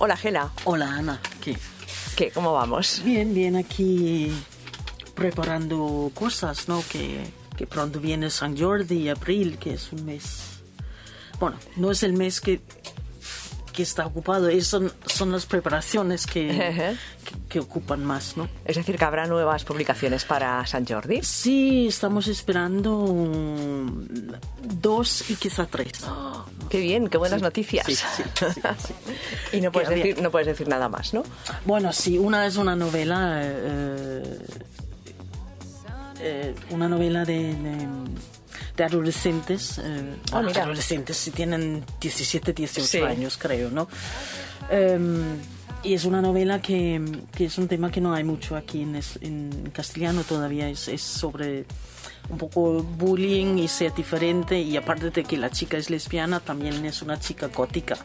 Hola, Gela. Hola, Ana. ¿Qué? ¿Qué? ¿Cómo vamos? Bien, bien, aquí preparando cosas, ¿no? Que, que pronto viene San Jordi, abril, que es un mes... Bueno, no es el mes que, que está ocupado, es- son, son las preparaciones que, que, que ocupan más, ¿no? Es decir, que habrá nuevas publicaciones para San Jordi. Sí, estamos esperando dos y quizá tres. Qué bien, qué buenas noticias. Sí, sí, sí, sí. y no puedes, decir, no puedes decir nada más, ¿no? Bueno, sí, una es una novela, eh, eh, una novela de, de, de adolescentes, eh, mira. adolescentes, si tienen 17, 18 Sí. años, creo, ¿no? Em, y es una novela que, que es un tema que no hay mucho aquí en, es- en castellano todavía, es, es sobre un poco bullying y ser diferente y aparte de que la chica es lesbiana, también es una chica gótica.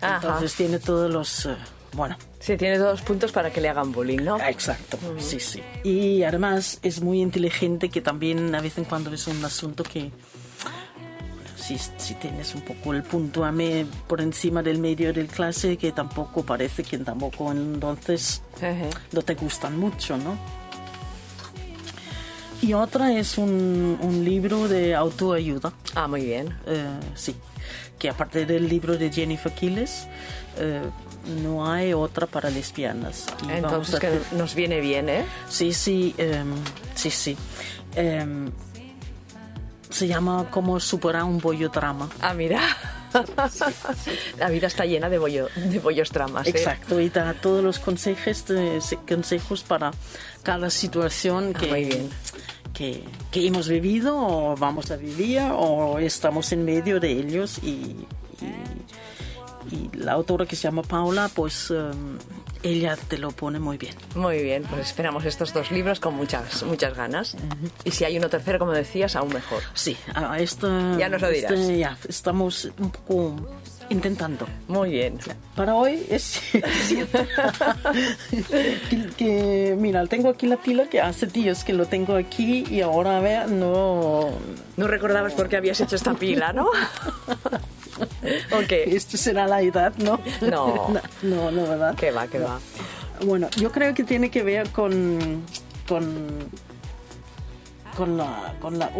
Ajá. Entonces tiene todos los... eh, bueno, Sí, tiene dos puntos para que le hagan bullying, ¿no? Exacto, sí, sí. Y además es muy inteligente que también a vez en cuando es un asunto que si, si tienes un poco el punto a me por encima del medio del clase que tampoco parece que tampoco entonces Ejé. no te gustan mucho, ¿no? Y otra es un, un libro de autoayuda. Ah, muy bien. Eh, sí, que aparte del libro de Jennifer Quiles, eh, no hay otra para lesbianas. Y Entonces a que nos viene bien, ¿eh? Sí, sí, em, sí, sí. Em, se llama Cómo superar un bollo drama. Ah, mira. La vida está llena de, bollo, de bollos tramas. ¿eh? Exacto, y da todos los consejos, de- se- consejos para cada situación Ah, que, muy bien. Que, hemos vivido o vamos a vivir o estamos en medio de ellos. Y, y- y la autora que se llama Paula, pues em, ella te lo pone muy bien. Muy bien, pues esperamos estos dos libros con muchas, muchas ganas. Y si hay uno tercero, como decías, aún mejor. Sí, a esto, Ya nos lo dirás. este, ya, estamos un poco intentando. Muy bien. Para hoy es que, que, mira, tengo aquí la pila que hace días que lo tengo aquí y ahora a ver, no... No recordabas por qué habías hecho esta pila, ¿no? ok. Esto será la edad, ¿no? No. no, no, ¿verdad? Que va, que va. Bueno, yo creo que tiene que ver con... con con la, con la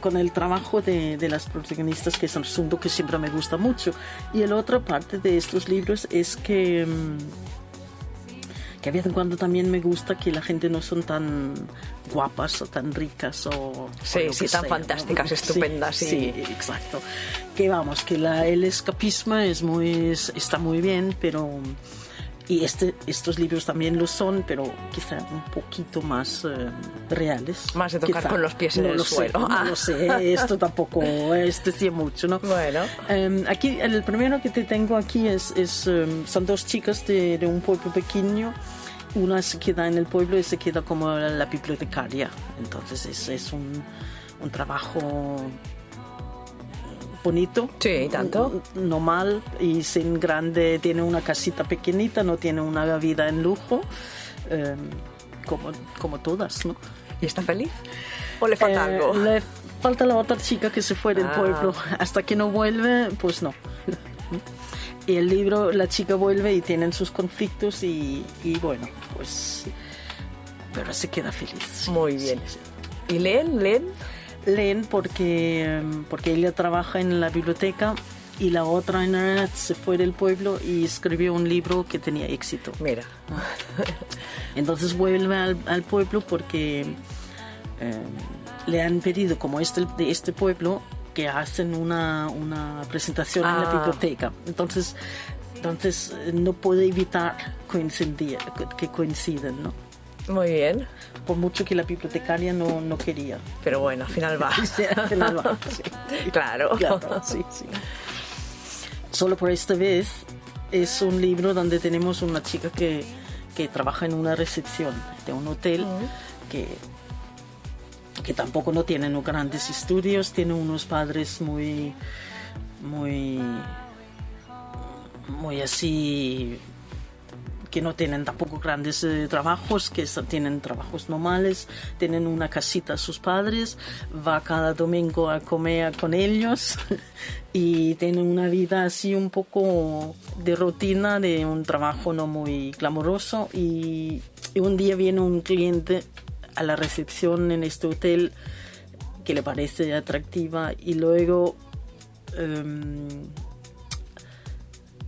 con el trabajo de, de las protagonistas, que es un asunto que siempre me gusta mucho. Y la otra parte de estos libros es que, mm, que a vez en cuando también me gusta que la gente no son tan guapas o tan ricas o... Sí, o sí, tan sea, fantásticas, estupendas, sí. Sí, exacto. Que vamos, que la, el escapismo es muy, es- está muy bien, pero... Y este, estos libros también lo son, pero quizá un poquito más eh, reales. Más de tocar Quizá. con los pies en No el lo suelo. Sé, no Ah. lo sé, esto tampoco es decir mucho, ¿no? Bueno. Em, aquí, el primero que te tengo aquí es, es, em, son dos chicas de, de un pueblo pequeño. Una se queda en el pueblo y se queda como la bibliotecaria. Entonces es, es un, un trabajo bonito. Sí, tanto. Normal y sin grande. Tiene una casita pequeñita, no tiene una vida en lujo. em, como, como todas, ¿no? ¿Y está feliz? ¿O le falta Eh, algo? Le falta la otra chica que se fue del Ah. pueblo. Hasta que no vuelve, pues no. Y el libro, la chica vuelve y tienen sus conflictos y, y bueno, pues... Pero se queda feliz. Muy bien. Sí, sí. ¿Y leen? ¿Leen? Leen porque, porque ella trabaja en la biblioteca y la otra en se fue del pueblo y escribió un libro que tenía éxito. Mira. Entonces vuelve al, al pueblo porque eh, le han pedido, como este de este pueblo, que hacen una, una presentación en la Ah. biblioteca. Entonces, entonces eh, no puede evitar coincidir, que coinciden, ¿no? Muy bien. Por mucho que la bibliotecaria no, no quería. Pero bueno, al final va. Sí, al final va, sí. Claro. Claro, sí, sí. Solo por esta vez es un libro donde tenemos una chica que, que trabaja en una recepción de un hotel que, que tampoco no tiene no grandes estudios, tiene unos padres muy, muy, muy así que no tienen tampoco grandes eh, trabajos, que tienen trabajos normales, tienen una casita a sus padres, va cada domingo a comer con ellos y tienen una vida así un poco de rutina, de un trabajo no muy glamoroso y, un día viene un cliente a la recepción en este hotel que le parece atractiva y luego em,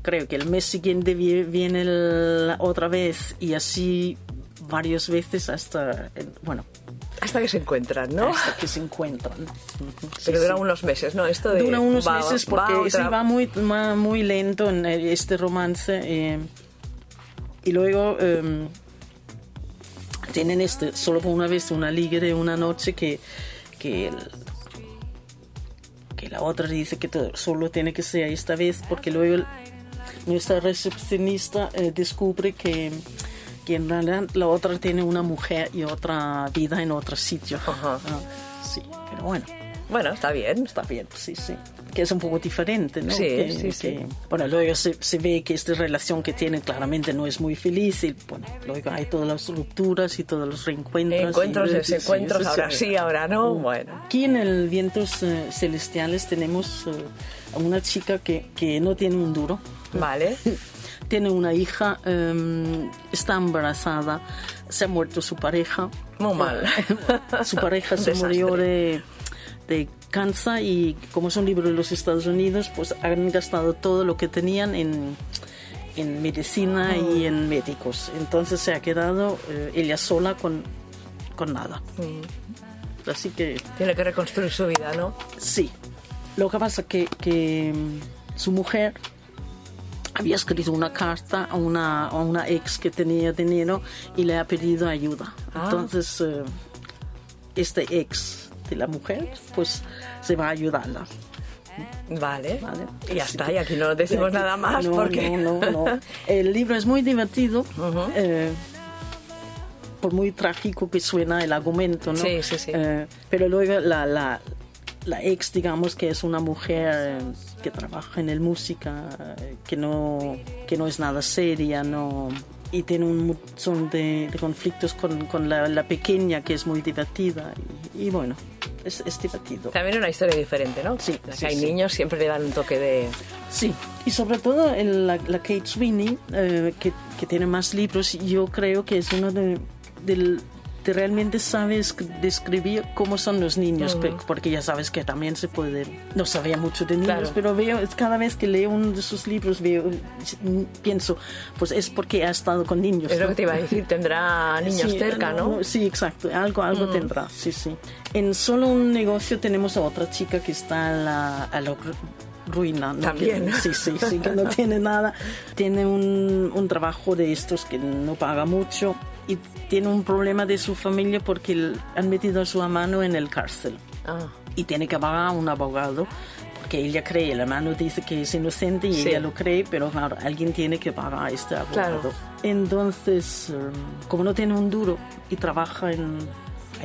creo que el mes siguiente viene otra vez y así varias veces hasta, bueno. Hasta que se encuentran, ¿no? Hasta que se encuentran. Pero dura unos meses, ¿no? Esto de dura unos meses porque va, va muy, muy lento en este romance. Eh, y luego em, tienen este, solo una vez una liga de una noche que, que que la otra dice que solo tiene que ser esta vez porque luego nuestra recepcionista eh, descubre que, que, en realidad la otra tiene una mujer y otra vida en otro sitio. Ajá. Ah, sí, pero bueno. Bueno, está bien. Está bien, sí, sí. Que es un poco diferente, ¿no? Sí, sí, sí. bueno, luego se, se, ve que esta relación que tienen claramente no es muy feliz y, bueno, luego hay todas las rupturas y todos los reencuentros. Encuentros, y, desencuentros, ahora sí, ahora no, mm. bueno. Aquí en el Vientos eh, Celestiales tenemos eh, a una chica que, que no tiene un duro, Vale. Tiene una hija, em, está embarazada, se ha muerto su pareja. Muy mal. su pareja se murió de, de cáncer y como es un libro de los Estados Unidos, pues han gastado todo lo que tenían en, en medicina y mm. en médicos. Entonces se ha quedado eh, ella sola con, con nada. Mm. Así que... Tiene que reconstruir su vida, ¿no? Sí. Lo que pasa que, que em, su mujer había escrito una carta a una, a una ex que tenía dinero y le ha pedido ayuda. Ah. Entonces, eh, este ex de la mujer, pues se va a ayudarla. Vale. vale. Y ya está, y aquí no decimos nada más porque... No, no, no. El libro es muy divertido. Eh, por muy trágico que suena el argumento, ¿no? Sí, sí, sí. Eh, pero luego la, la, la ex, digamos, que es una mujer que trabaja en el música, que no, que no es nada seria, no y tiene un montón de, conflictos con, con la, pequeña que es muy divertida y, bueno, es, es, divertido. También una historia diferente, ¿no? Sí. sí hay niños siempre le dan un toque de... Sí, y sobre todo la, la, Kate Sweeney, eh, que, que, tiene más libros, yo creo que es uno de, del te realmente sabes describir cómo son los niños, porque ya sabes que también se puede, no sabía mucho de niños, pero veo, cada vez que leo uno de sus libros, veo, pienso, pues es porque ha estado con niños. Es lo que te iba a decir, tendrá niños cerca, ¿no? Sí, exacto, algo, algo mm. tendrá, sí, sí. En solo un negocio tenemos a otra chica que está a la, a la ruina. También. sí, sí, sí, que no tiene nada. Tiene un, un trabajo de estos que no paga mucho y tiene un problema de su familia porque han metido a su hermano en el cárcel. Ah. Y tiene que pagar a un abogado porque ella cree, el hermano dice que es inocente y ella lo cree, pero claro, alguien tiene que pagar a este abogado. Entonces, um, como no tiene un duro y trabaja en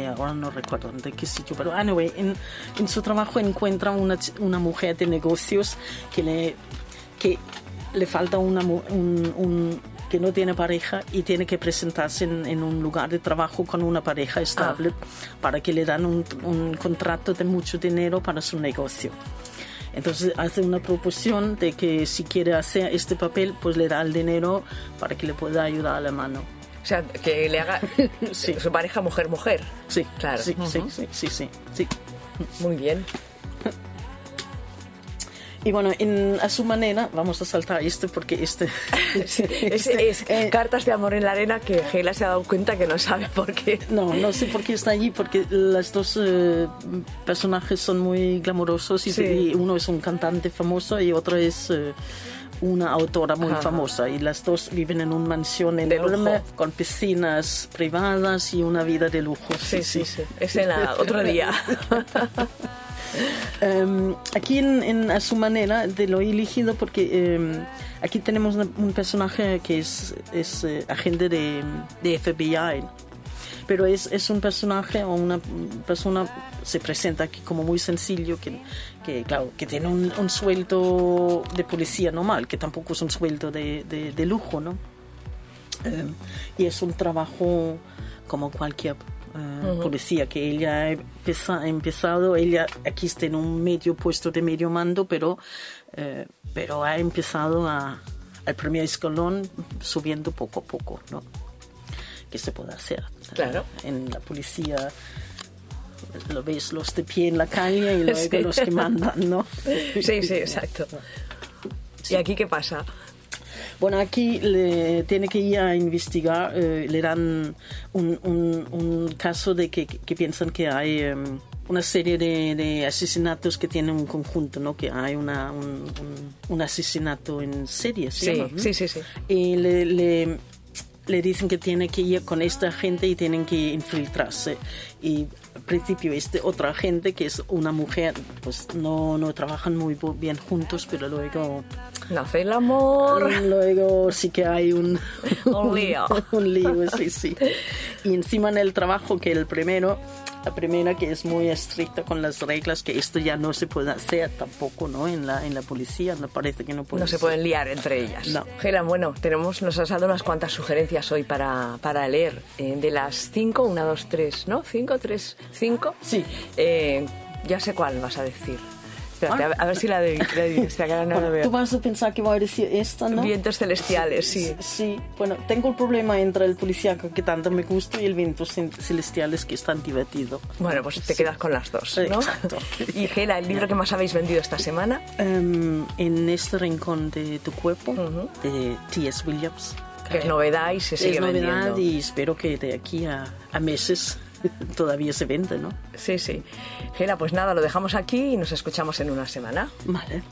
ahora no recuerdo de qué sitio, pero anyway, en, en su trabajo encuentra una, una mujer de negocios que le, que le falta una, un, que no tiene pareja y tiene que presentarse en, un lugar de trabajo con una pareja estable ah. para que le dan un, un, contrato de mucho dinero para su negocio. Entonces hace una proposición de que si quiere hacer este papel, pues le da el dinero para que le pueda ayudar a la mano. O sea, que le haga su pareja mujer-mujer. Sí, claro. Sí, sí, sí, sí, sí, sí. Muy bien. Y bueno, en, a su manera, vamos a saltar esto porque este... este es, eh, cartas de amor en la arena que Gela se ha dado cuenta que no sabe por qué. No, no sé por qué está allí, porque los dos eh, personajes son muy glamurosos y, uno es un cantante famoso y otro es... Eh, una autora muy famosa y las dos viven en una mansión enorme con piscinas privadas y una vida de lujo. Sí, sí, sí. Es en la, otro día. Em, aquí en, a su manera de lo he elegido porque em, aquí tenemos un personaje que es, eh, agente de, FBI pero es, un personaje o una persona se presenta aquí como muy sencillo que, claro que tiene un, sueldo de policía normal que tampoco es un sueldo de, lujo no Eh, y es un trabajo como cualquier policía, que ella ha empeza- ha empezado, ella aquí está en un medio puesto de medio mando, pero, eh, pero ha empezado a, al primer escalón subiendo poco a poco, ¿no? Que se puede hacer. Claro. En la policía lo ves los de pie en la calle y luego Sí. los que mandan, ¿no? Sí, sí, exacto. ¿Y aquí qué pasa? Bueno, aquí le tiene que ir a investigar, eh, le dan un, un- un caso de que, que piensan que hay em, una serie de, de asesinatos que tienen un conjunto, ¿no? Que hay una, un, un- asesinato en serie, ¿se Sí, llama, sí, sí, sí. Y le, le, le dicen que tiene que ir con esta gente y tienen que infiltrarse. Y al principio este otra gente, que es una mujer, pues no, no trabajan muy bien juntos, pero luego Nace el amor. Luego sí que hay un, Un lío. un lío, sí, sí. Y encima en el trabajo que el primero, la primera que es muy estricta con las reglas, que esto ya no se puede hacer tampoco, ¿no? En la, en la policía, no parece que no puede No se pueden liar entre ellas. No. Gela, bueno, tenemos, nos has dado unas cuantas sugerencias hoy para, para leer. Eh, de las cinco, una, dos, tres, ¿no? Cinco, tres, cinco. Sí. Eh, ya sé cuál vas a decir. Espérate, a, ver, a ver si la de la ahora no la veo. tú vas a pensar que voy a decir esta, ¿no? Vientos celestiales, sí. Sí, bueno, tengo el problema entre el policíaco que tanto me gusta y el vientos cel- celestiales que es tan divertido. Bueno, pues te Sí. quedas con las dos, ¿no? Exacto. Y Gela, el libro que más habéis vendido esta semana. Em, en este rincón de tu cuerpo, Ujú. de T.S. Williams. Que es novedad y se sigue es novedad vendiendo. y espero que de aquí a, a meses todavía se vende, ¿no? Sí, sí. Gela, pues nada, lo dejamos aquí y nos escuchamos en una semana. Vale.